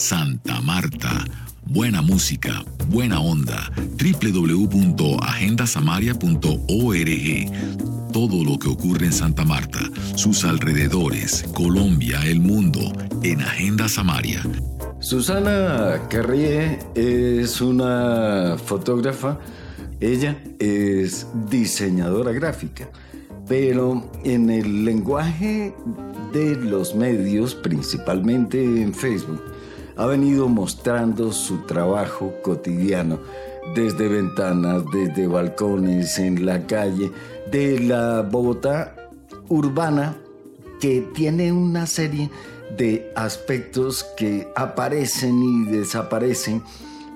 Santa Marta. Buena música, buena onda. www.agendasamaria.org. Todo lo que ocurre en Santa Marta, sus alrededores, Colombia, el mundo, en Agenda Samaria. Susana Carrié es una fotógrafa. Ella es diseñadora gráfica pero en el lenguaje de los medios, principalmente en Facebook, ha venido mostrando su trabajo cotidiano desde ventanas, desde balcones, en la calle, de la Bogotá urbana que tiene una serie de aspectos que aparecen y desaparecen,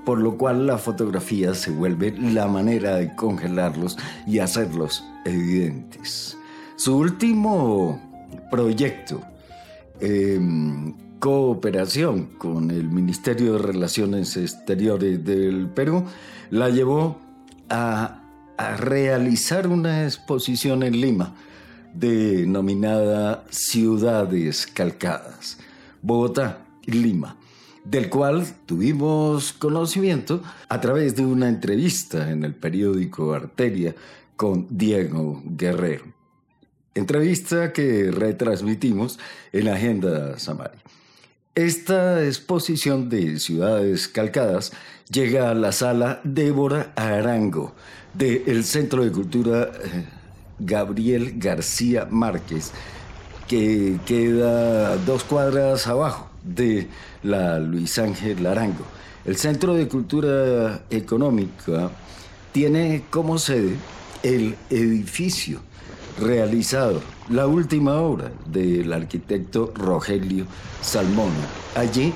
por lo cual la fotografía se vuelve la manera de congelarlos y hacerlos evidentes. Su último proyecto, em, cooperación con el Ministerio de Relaciones Exteriores del Perú, la llevó a, realizar una exposición en Lima denominada Ciudades Calcadas, Bogotá y Lima del cual tuvimos conocimiento a través de una entrevista en el periódico Arteria con Diego Guerrero. Entrevista que retransmitimos en Agenda Samaria. Esta exposición de ciudades calcadas llega a la sala Débora Arango del Centro de Cultura eh, Gabriel García Márquez, que queda dos cuadras abajo de la Luis Ángel Arango. El Centro de Cultura Económica tiene como sede el edificio realizado, la última obra del arquitecto Rogelio Salmona. Allí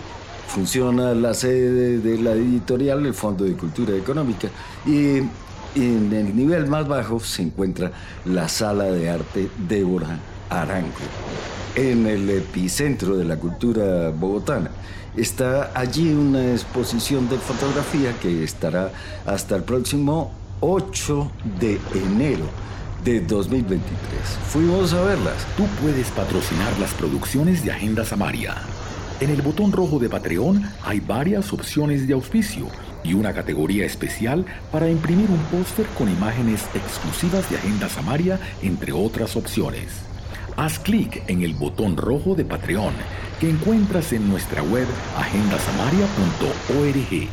funciona la sede de la editorial, el Fondo de Cultura Económica, y en el nivel más bajo se encuentra la Sala de Arte Débora Arango. En el epicentro de la cultura bogotana está allí una exposición de fotografía que estará hasta el próximo 8 de enero de 2023. Fuimos a verlas. Tú puedes patrocinar las producciones de Agenda Samaria. En el botón rojo de Patreon hay varias opciones de auspicio y una categoría especial para imprimir un póster con imágenes exclusivas de Agenda Samaria, entre otras opciones. Haz clic en el botón rojo de Patreon que encuentras en nuestra web agendasamaria.org.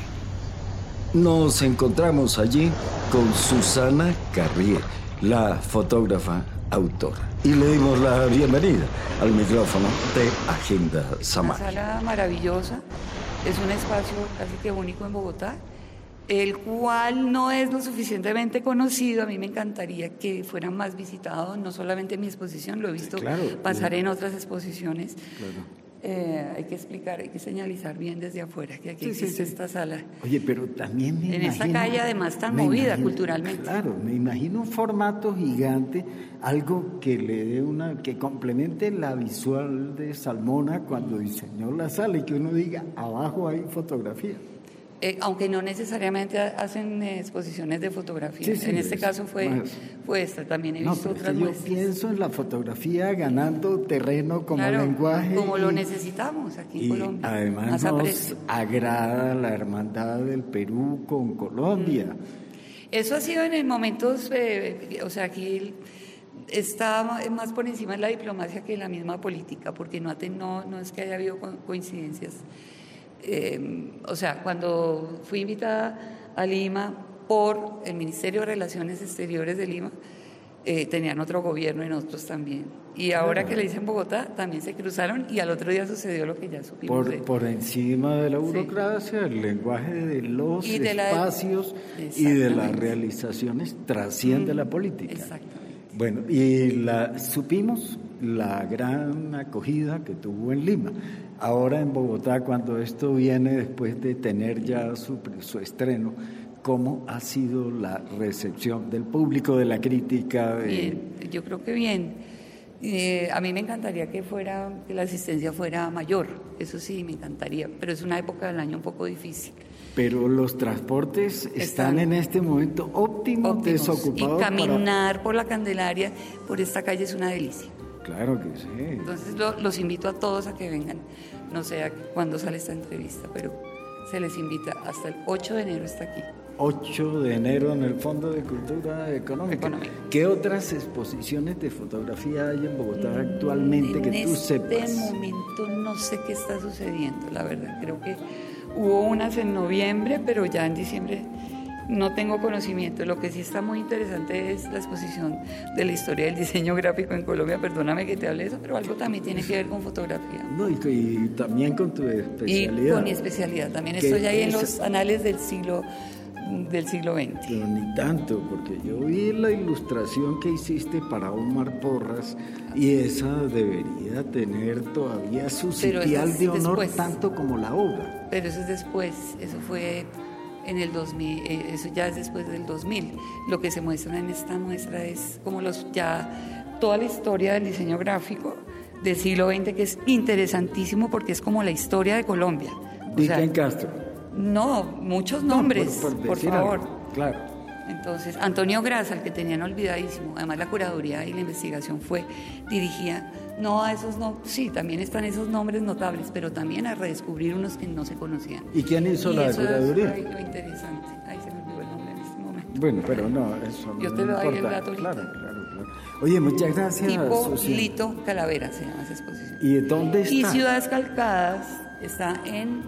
Nos encontramos allí con Susana Carrier, la fotógrafa autora. Y le dimos la bienvenida al micrófono de Agenda Samaria. Una sala maravillosa, es un espacio casi que único en Bogotá, el cual no es lo suficientemente conocido. A mí me encantaría que fuera más visitado, no solamente en mi exposición, lo he visto pasar en otras exposiciones. Claro. Eh, hay que explicar, hay que señalizar bien desde afuera que aquí existe esta sala. Oye, pero también me En esta calle además tan movida culturalmente. Claro, me imagino un formato gigante, algo que le dé una, que complemente la visual de Salmona cuando diseñó la sala y que uno diga, abajo hay fotografía. Eh, aunque no necesariamente hacen exposiciones de fotografía. en este caso fue, fue esta, también he visto otras Yo pienso en la fotografía ganando terreno como lenguaje. Como lo necesitamos aquí en Colombia. Además nos agrada la hermandad del Perú con Colombia. Mm. Eso ha sido en el momentos, eh, o sea, aquí está más por encima de la diplomacia que la misma política, porque no, no, no es que haya habido coincidencias eh, o sea, cuando fui invitada a Lima por el Ministerio de Relaciones Exteriores de Lima, eh, tenían otro gobierno y nosotros también. Y ahora que le hice en Bogotá, también se cruzaron y al otro día sucedió lo que ya supimos. Por, por encima de la burocracia, el lenguaje de los espacios y de las realizaciones trasciende la política. Exactamente. Bueno, y la, supimos la gran acogida que tuvo en Lima. Ahora en Bogotá, cuando esto viene después de tener ya su, su estreno, ¿cómo ha sido la recepción del público, de la crítica? Yo creo que bien. Eh, a mí me encantaría que fuera que la asistencia fuera mayor, eso sí, me encantaría, pero es una época del año un poco difícil. Pero los transportes están, en este momento óptimos, desocupados. Y caminar por la Candelaria, por esta calle es una delicia. Claro que sí. Entonces los invito a todos a que vengan. No sé cuándo sale esta entrevista, pero se les invita. Hasta el 8 de enero está aquí. 8 de enero en el Fondo de Cultura Económica. ¿Qué otras exposiciones de fotografía hay en Bogotá mm, actualmente que tú sepas? En este momento no sé qué está sucediendo, la verdad. Creo que hubo unas en noviembre, pero ya en diciembre no tengo conocimiento. Lo que sí está muy interesante es la exposición de la historia del diseño gráfico en Colombia. Perdóname que te hable de eso, pero algo también tiene que ver con fotografía. No, y, también con tu especialidad. Y con mi especialidad. También estoy ahí en los anales del siglo del siglo XX. Pero ni tanto, porque yo vi la ilustración que hiciste para Omar Porras y esa debería tener todavía su sitial de honor tanto como la obra. Pero eso es después, eso fue en el 2000, eh, eso ya es después del 2000. Lo que se muestra en esta muestra es como los ya toda la historia del diseño gráfico del siglo XX que es interesantísimo porque es como la historia de Colombia. Dicken Castro. No, muchos nombres, por, favor. claro. Entonces, Antonio Grasa, el que tenían olvidadísimo, además la curaduría y la investigación fue dirigida no a esos no, sí, también están esos nombres notables, pero también a redescubrir unos que no se conocían. ¿Y quién hizo la curaduría? Es lo interesante. Ahí se me olvidó el nombre en este momento. Bueno, pero no, eso Yo te lo doy el dato ahorita. Claro, claro, claro. Oye, muchas gracias. Tipo Lito Calavera se llama esa exposición. ¿Y dónde está? Y Ciudades Calcadas está en,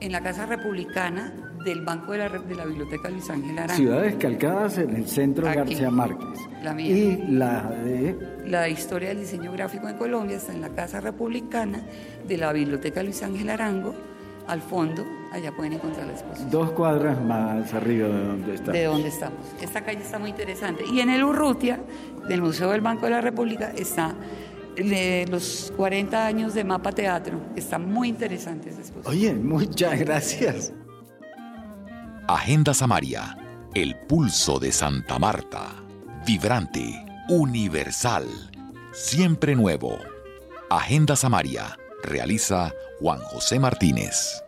en la Casa Republicana del Banco de la, de la Biblioteca Luis Ángel Arango. Ciudades calcadas en el centro García Márquez. La mía. Y la de... La historia del diseño gráfico en Colombia está en la Casa Republicana de la Biblioteca Luis Ángel Arango. Al fondo, allá pueden encontrar la exposición. Dos cuadras más arriba de donde estamos. De donde estamos. Esta calle está muy interesante. Y en el Urrutia, del Museo del Banco de la República, está de los 40 años de Mapa Teatro. Está muy interesante esa exposición. Oye, muchas gracias. Agenda Samaria, el pulso de Santa Marta, vibrante, universal, siempre nuevo. Agenda Samaria, realiza Juan José Martínez.